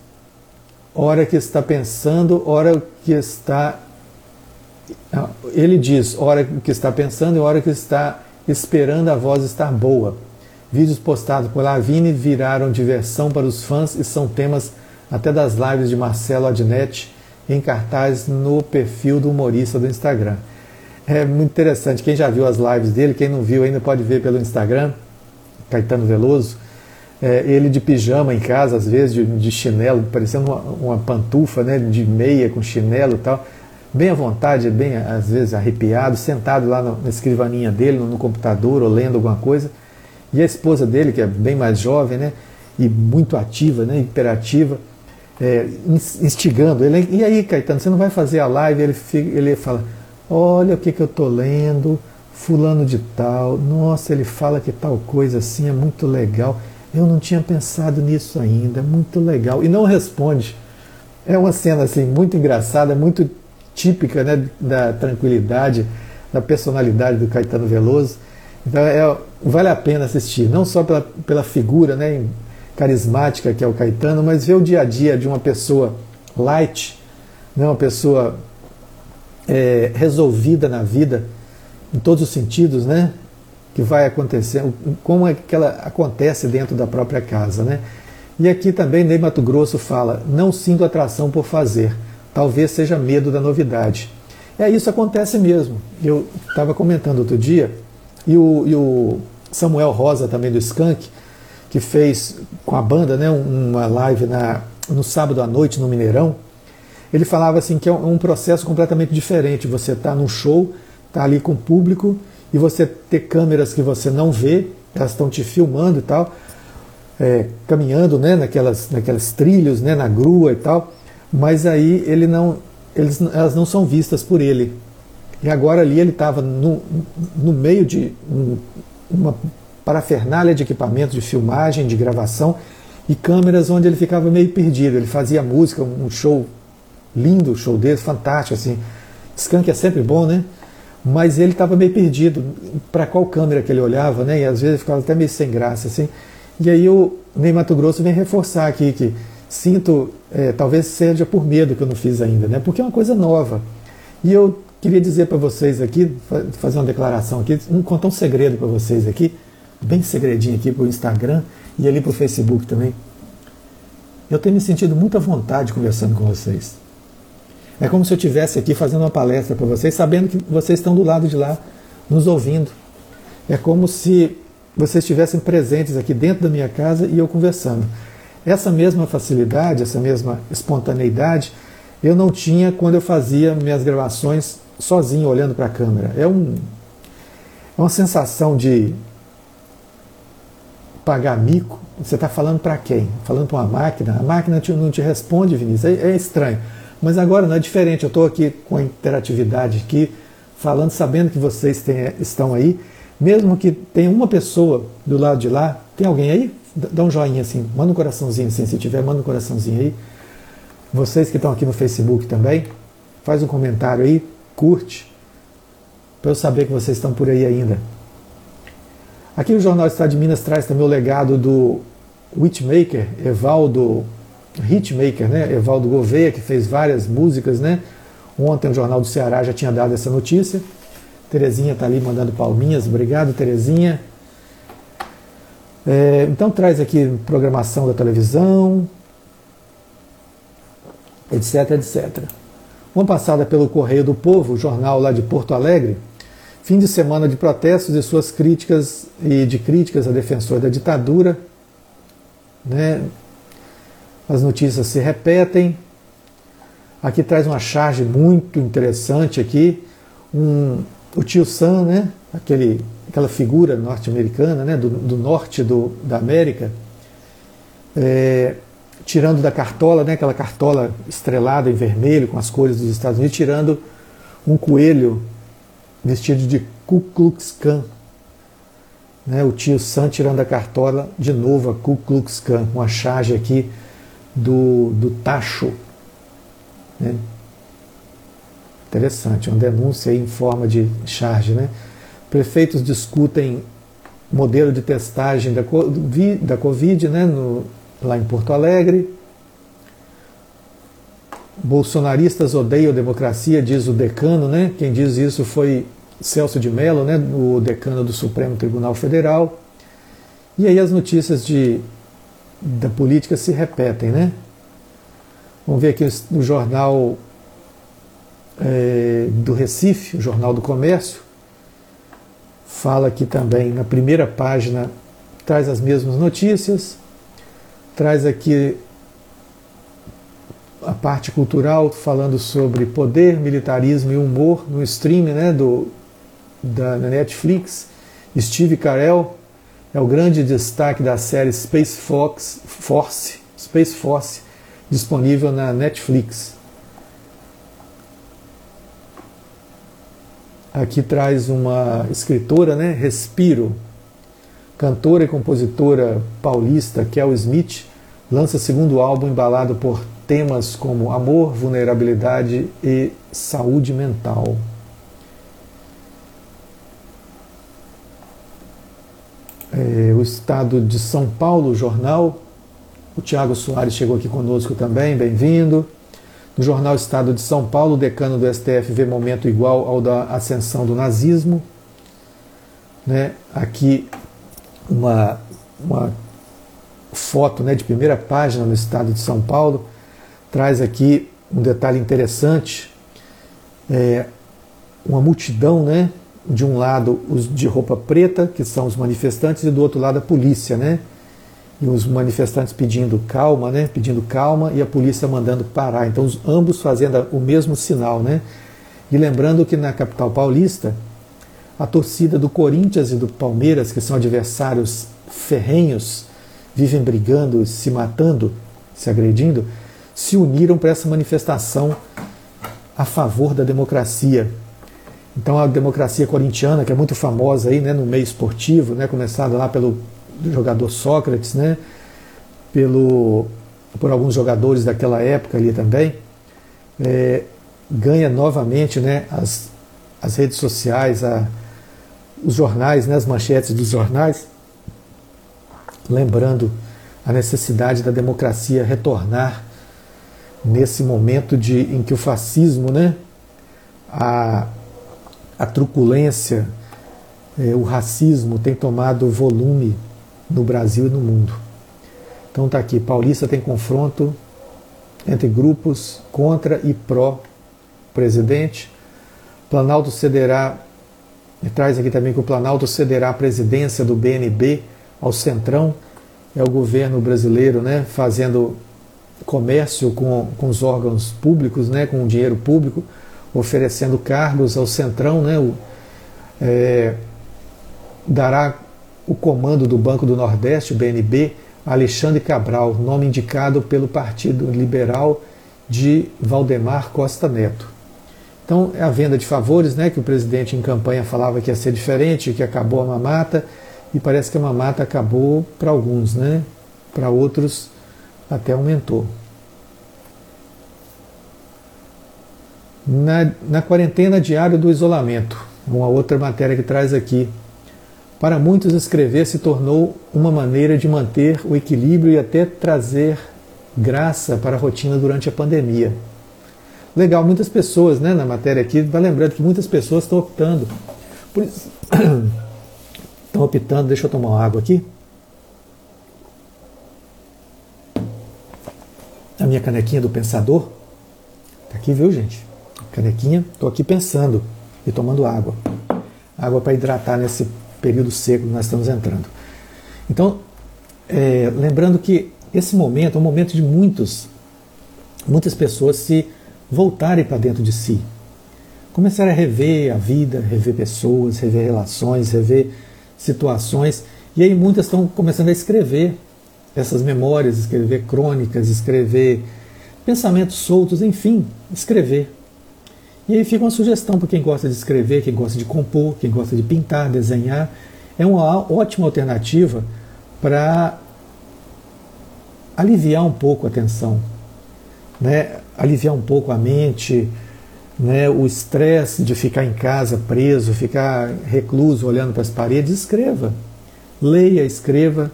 hora que está pensando, hora que está. Ele diz hora que está pensando e hora que está esperando a voz estar boa. Vídeos postados por Lavigne viraram diversão para os fãs e são temas até das lives de Marcelo Adnet em cartaz no perfil do humorista do Instagram. É muito interessante. Quem já viu as lives dele, quem não viu ainda pode ver pelo Instagram. Caetano Veloso, é, ele de pijama em casa, às vezes de, de chinelo, parecendo uma, uma, pantufa, né, de meia com chinelo e tal, bem à vontade, bem às vezes arrepiado, sentado lá na escrivaninha dele, no, no, computador ou lendo alguma coisa. E a esposa dele, que é bem mais jovem, né, e muito ativa, né, hiperativa, é, instigando ele. E aí, Caetano, você não vai fazer a live? Ele, ele fala: Olha o que, que eu estou lendo fulano de tal, nossa, ele fala que tal coisa assim é muito legal. Eu não tinha pensado nisso ainda, é muito legal. E não responde. É uma cena assim muito engraçada, muito típica né, da tranquilidade, da personalidade do Caetano Veloso. Então é, vale a pena assistir, não só pela, pela figura né, carismática que é o Caetano, mas ver o dia a dia de uma pessoa light, né, uma pessoa é, resolvida na vida em todos os sentidos, né? Que vai acontecer, como é que ela acontece dentro da própria casa, né? E aqui também Ney Mato Grosso fala: não sinto atração por fazer, talvez seja medo da novidade. É isso acontece mesmo. Eu estava comentando outro dia e o, e o, Samuel Rosa também do Skank que fez com a banda, né, uma live na, no sábado à noite no Mineirão. Ele falava assim que é um processo completamente diferente. Você está num show tá ali com o público e você ter câmeras que você não vê, elas estão te filmando e tal, é, caminhando né, naquelas, naquelas trilhos, né, na grua e tal, mas aí ele não, eles, elas não são vistas por ele. E agora ali ele estava no, no meio de um, uma parafernália de equipamentos de filmagem, de gravação e câmeras onde ele ficava meio perdido. Ele fazia música, um show lindo, show dele, fantástico assim. Skank é sempre bom, né? Mas ele estava meio perdido para qual câmera que ele olhava, né? E às vezes ficava até meio sem graça, assim. E aí o Ney Mato Grosso vem reforçar aqui que sinto, é, talvez seja por medo que eu não fiz ainda, né? Porque é uma coisa nova. E eu queria dizer para vocês aqui, fazer uma declaração aqui, contar um segredo para vocês aqui, bem segredinho aqui para o Instagram e ali para o Facebook também. Eu tenho me sentido muito à vontade conversando com vocês. É como se eu estivesse aqui fazendo uma palestra para vocês, sabendo que vocês estão do lado de lá, nos ouvindo. É como se vocês estivessem presentes aqui dentro da minha casa e eu conversando. Essa mesma facilidade, essa mesma espontaneidade, eu não tinha quando eu fazia minhas gravações sozinho, olhando para a câmera. É, um, é uma sensação de pagar mico. Você está falando para quem? Falando para uma máquina? A máquina não te responde, Vinícius. É, é estranho. Mas agora não é diferente. Eu estou aqui com a interatividade aqui, falando, sabendo que vocês estão aí. Mesmo que tenha uma pessoa do lado de lá, tem alguém aí? Dá um joinha assim, manda um coraçãozinho assim, se tiver, manda um coraçãozinho aí. Vocês que estão aqui no Facebook também, faz um comentário aí, curte, para eu saber que vocês estão por aí ainda. Aqui o Jornal Estado de Minas traz também o legado do Hitmaker, Evaldo Hitmaker, né? Evaldo Gouveia, que fez várias músicas, né? Ontem o Jornal do Ceará já tinha dado essa notícia. Terezinha está ali mandando palminhas. Obrigado, Terezinha. É, então traz aqui programação da televisão, etc, etc. Uma passada pelo Correio do Povo, jornal lá de Porto Alegre, fim de semana de protestos e suas críticas e de críticas a defensor da ditadura. Né? As notícias se repetem. Aqui traz uma charge muito interessante aqui. Um, o tio Sam, né? Aquele, aquela figura norte-americana, né? do, do norte do, da América, é, tirando da cartola, né? aquela cartola estrelada em vermelho com as cores dos Estados Unidos, tirando um coelho vestido de Ku Klux Klan. Né, o tio Sam tirando a cartola, de novo a Ku Klux Klan, uma charge aqui do, do tacho. Né? Interessante, uma denúncia em forma de charge. Né? Prefeitos discutem modelo de testagem da, da Covid né, no, lá em Porto Alegre. Bolsonaristas odeiam democracia, diz o decano, né? Quem diz isso foi Celso de Mello, né, o decano do Supremo Tribunal Federal. E aí as notícias de, da política se repetem, né? Vamos ver aqui no jornal é, do Recife, o Jornal do Comércio, fala aqui também na primeira página, traz as mesmas notícias, traz aqui a parte cultural falando sobre poder, militarismo e humor no stream né, do, da Netflix. Steve Carell é o grande destaque da série Space Fox, Force, Space Force, disponível na Netflix. Aqui traz uma escritora, né, Respiro, cantora e compositora paulista Kel Smith, lança segundo álbum embalado por temas como amor, vulnerabilidade e saúde mental. É, o Estado de São Paulo, jornal. O Tiago Soares chegou aqui conosco também, bem-vindo. No jornal Estado de São Paulo, o decano do STF vê momento igual ao da ascensão do nazismo. Né? Aqui uma, uma foto né, de primeira página no Estado de São Paulo traz aqui um detalhe interessante. É, uma multidão, né, de um lado os de roupa preta, que são os manifestantes, e do outro lado a polícia, né? E os manifestantes pedindo calma, né? Pedindo calma e a polícia mandando parar. Então, os, ambos fazendo o mesmo sinal, né? E lembrando que na capital paulista, a torcida do Corinthians e do Palmeiras, que são adversários ferrenhos, vivem brigando, se matando, se agredindo, se uniram para essa manifestação a favor da democracia, então a democracia corintiana, que é muito famosa aí, né, no meio esportivo, né, começada lá pelo jogador Sócrates, né, pelo, por alguns jogadores daquela época ali também, é, ganha novamente né, as, as redes sociais, a, os jornais, né, as manchetes dos jornais, lembrando a necessidade da democracia retornar nesse momento de, em que o fascismo, né, a, a truculência, é, o racismo tem tomado volume no Brasil e no mundo. Então está aqui, Paulista tem confronto entre grupos contra e pró presidente. Planalto cederá E traz aqui também que o Planalto cederá a presidência do BNB ao Centrão. É o governo brasileiro né, fazendo comércio com, com os órgãos públicos, né, com o dinheiro público, oferecendo cargos ao Centrão. Né, o, é, dará o comando do Banco do Nordeste, o BNB, Alexandre Cabral, nome indicado pelo Partido Liberal de Valdemar Costa Neto. Então, é a venda de favores, né, que o presidente em campanha falava que ia ser diferente, que acabou a mamata, e parece que a mamata acabou para alguns, né? Para outros até aumentou. Na, na quarentena diária do isolamento, uma outra matéria que traz aqui. Para muitos, escrever se tornou uma maneira de manter o equilíbrio e até trazer graça para a rotina durante a pandemia. Legal, muitas pessoas, né, na matéria aqui, vai lembrando que muitas pessoas estão optando. Por isso, estão optando, deixa eu tomar uma água aqui. A minha canequinha do pensador. Tá aqui, viu, gente? Canequinha, estou aqui pensando e tomando água. Água para hidratar nesse período seco que nós estamos entrando. Então, é, lembrando que esse momento é um momento de muitos, muitas pessoas se voltarem para dentro de si. Começarem a rever a vida, rever pessoas, rever relações, rever situações. E aí muitas estão começando a escrever essas memórias, escrever crônicas, escrever pensamentos soltos, enfim, escrever. E aí fica uma sugestão para quem gosta de escrever, quem gosta de compor, quem gosta de pintar, desenhar. É uma ótima alternativa para aliviar um pouco a tensão, né? aliviar um pouco a mente, né? o estresse de ficar em casa preso, ficar recluso olhando para as paredes. Escreva, leia, escreva.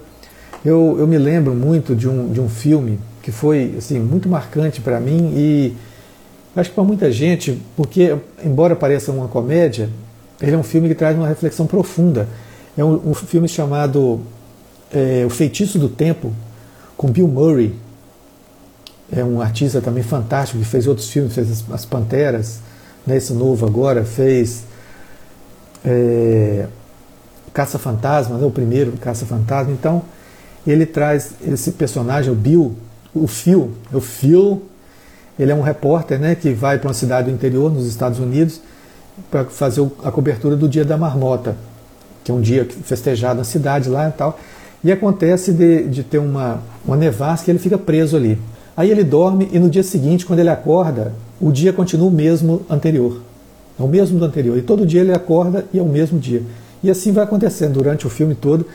Eu, eu me lembro muito de um, de um filme que foi assim, muito marcante para mim e Acho que para muita gente, porque, embora pareça uma comédia, ele é um filme que traz uma reflexão profunda. É um, um filme chamado é, O Feitiço do Tempo, com Bill Murray. É um artista também fantástico, que fez outros filmes, fez As, As Panteras, né, esse novo agora, fez é, Caça Fantasma, né, o primeiro Caça Fantasma. Então, ele traz esse personagem, o Bill, o Phil, o Phil ele é um repórter né, que vai para uma cidade do interior, nos Estados Unidos, para fazer a cobertura do Dia da Marmota, que é um dia festejado na cidade lá e tal. E acontece de, de ter uma, uma nevasca e ele fica preso ali. Aí ele dorme e no dia seguinte, quando ele acorda, o dia continua o mesmo anterior. É o mesmo do anterior. E todo dia ele acorda e é o mesmo dia. E assim vai acontecendo durante o filme todo.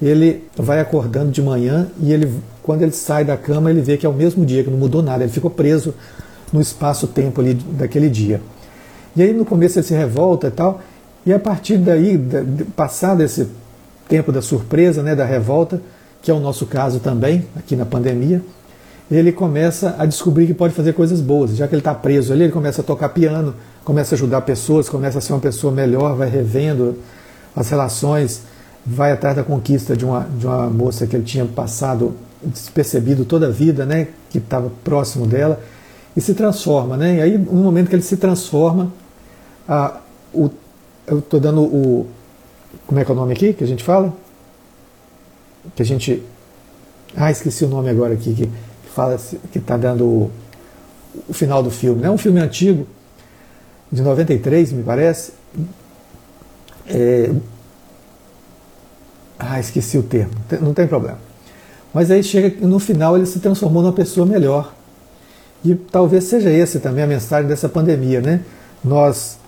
Ele vai acordando de manhã e ele quando ele sai da cama, ele vê que é o mesmo dia, que não mudou nada, ele ficou preso no espaço-tempo ali daquele dia. E aí no começo ele se revolta e tal, e a partir daí, passado esse tempo da surpresa, né, da revolta, que é o nosso caso também, aqui na pandemia, ele começa a descobrir que pode fazer coisas boas. Já que ele está preso ali, ele começa a tocar piano, começa a ajudar pessoas, começa a ser uma pessoa melhor, vai revendo as relações, vai atrás da conquista de uma, de uma moça que ele tinha passado despercebido toda a vida, né, que estava próximo dela, e se transforma. Né? E aí, no momento que ele se transforma, a, o, eu estou dando o. Como é que é o nome aqui que a gente fala? Que a gente. Ah, esqueci o nome agora aqui, que, que fala que está dando o, o, final do filme. É né? um filme antigo, de 93, me parece. É, ah, esqueci o termo, não tem problema. Mas aí chega no final ele se transformou numa pessoa melhor. E talvez seja essa também a mensagem dessa pandemia, né? Nós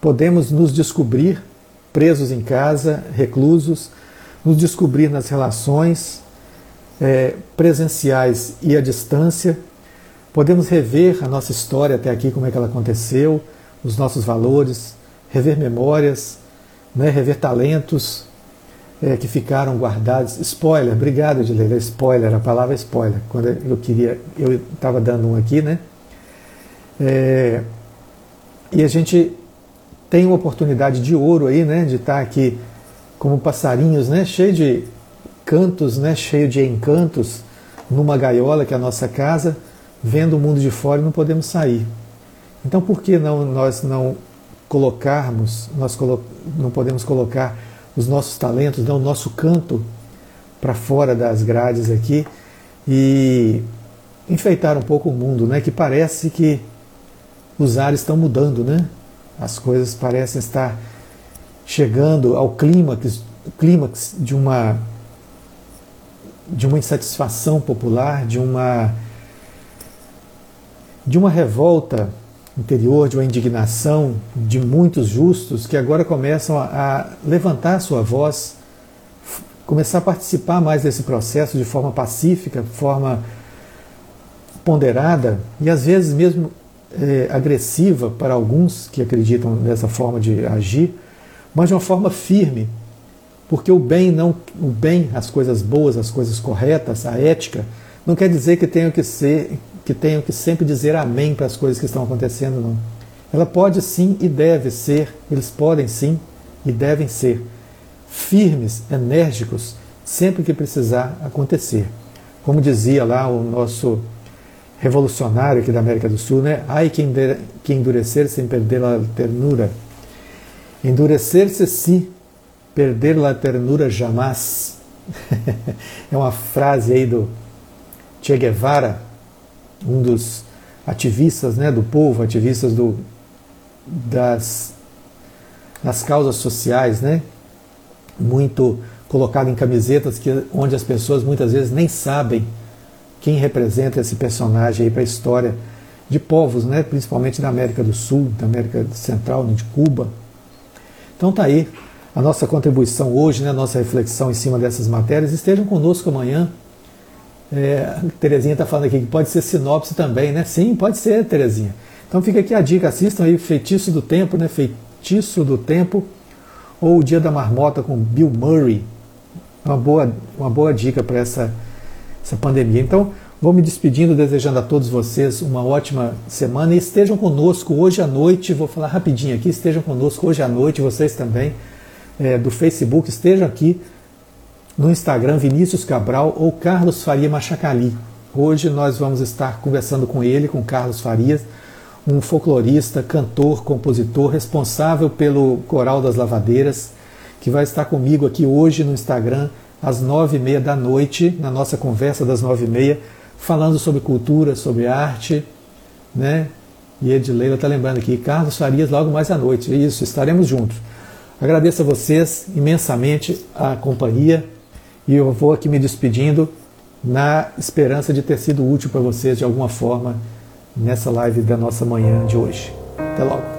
podemos nos descobrir presos em casa, reclusos, nos descobrir nas relações é, presenciais e à distância. Podemos rever a nossa história até aqui, como é que ela aconteceu, os nossos valores, rever memórias, né, rever talentos, é, que ficaram guardados. Spoiler, obrigado, Edileira. Spoiler, a palavra é spoiler. Quando eu queria, eu estava dando um aqui, né? É, e a gente tem uma oportunidade de ouro aí, né? De estar tá aqui como passarinhos, né? Cheio de cantos, né? Cheio de encantos numa gaiola que é a nossa casa, vendo o mundo de fora e não podemos sair. Então, por que não nós não colocarmos, nós colo não podemos colocar os nossos talentos, não, o nosso canto para fora das grades aqui e enfeitar um pouco o mundo, né? Que parece que os ares estão mudando, né? As coisas parecem estar chegando ao clímax, clímax de uma de uma insatisfação popular, de uma de uma revolta interior, de uma indignação de muitos justos que agora começam a, levantar sua voz, começar a participar mais desse processo de forma pacífica, forma ponderada e às vezes mesmo é, agressiva para alguns que acreditam nessa forma de agir, mas de uma forma firme, porque o bem não, o bem, as coisas boas, as coisas corretas, a ética, não quer dizer que tenham que ser, que tenham que sempre dizer amém para as coisas que estão acontecendo, não. Ela pode sim e deve ser, eles podem sim e devem ser firmes, enérgicos, sempre que precisar acontecer. Como dizia lá o nosso revolucionário aqui da América do Sul, né? Ai que endurecer sem perder a ternura. Endurecer-se sim, perder a ternura jamais. é uma frase aí do Che Guevara, um dos ativistas né, do povo, ativistas do, das, das causas sociais, né, muito colocado em camisetas que, onde as pessoas muitas vezes nem sabem quem representa esse personagem para a história de povos, né, principalmente da América do Sul, da América Central, de Cuba. Então tá aí a nossa contribuição hoje, né, a nossa reflexão em cima dessas matérias. Estejam conosco amanhã. É, Terezinha está falando aqui que pode ser sinopse também, né? Sim, pode ser, Terezinha. Então fica aqui a dica, assistam aí Feitiço do Tempo, né? Feitiço do Tempo, ou O Dia da Marmota com Bill Murray. Uma boa, uma boa dica para essa essa pandemia. Então, vou me despedindo, desejando a todos vocês uma ótima semana e estejam conosco hoje à noite. Vou falar rapidinho aqui, estejam conosco hoje à noite, vocês também, é, do Facebook, estejam aqui no Instagram Vinícius Cabral ou Carlos Faria Machacali. Hoje nós vamos estar conversando com ele, com Carlos Farias, um folclorista, cantor, compositor, responsável pelo Coral das Lavadeiras, que vai estar comigo aqui hoje no Instagram às nove e meia da noite, na nossa conversa das nove e meia, falando sobre cultura, sobre arte, né? E Edileila está lembrando aqui, Carlos Farias logo mais à noite. Isso, estaremos juntos. Agradeço a vocês imensamente a companhia e eu vou aqui me despedindo na esperança de ter sido útil para vocês de alguma forma nessa live da nossa manhã de hoje. Até logo.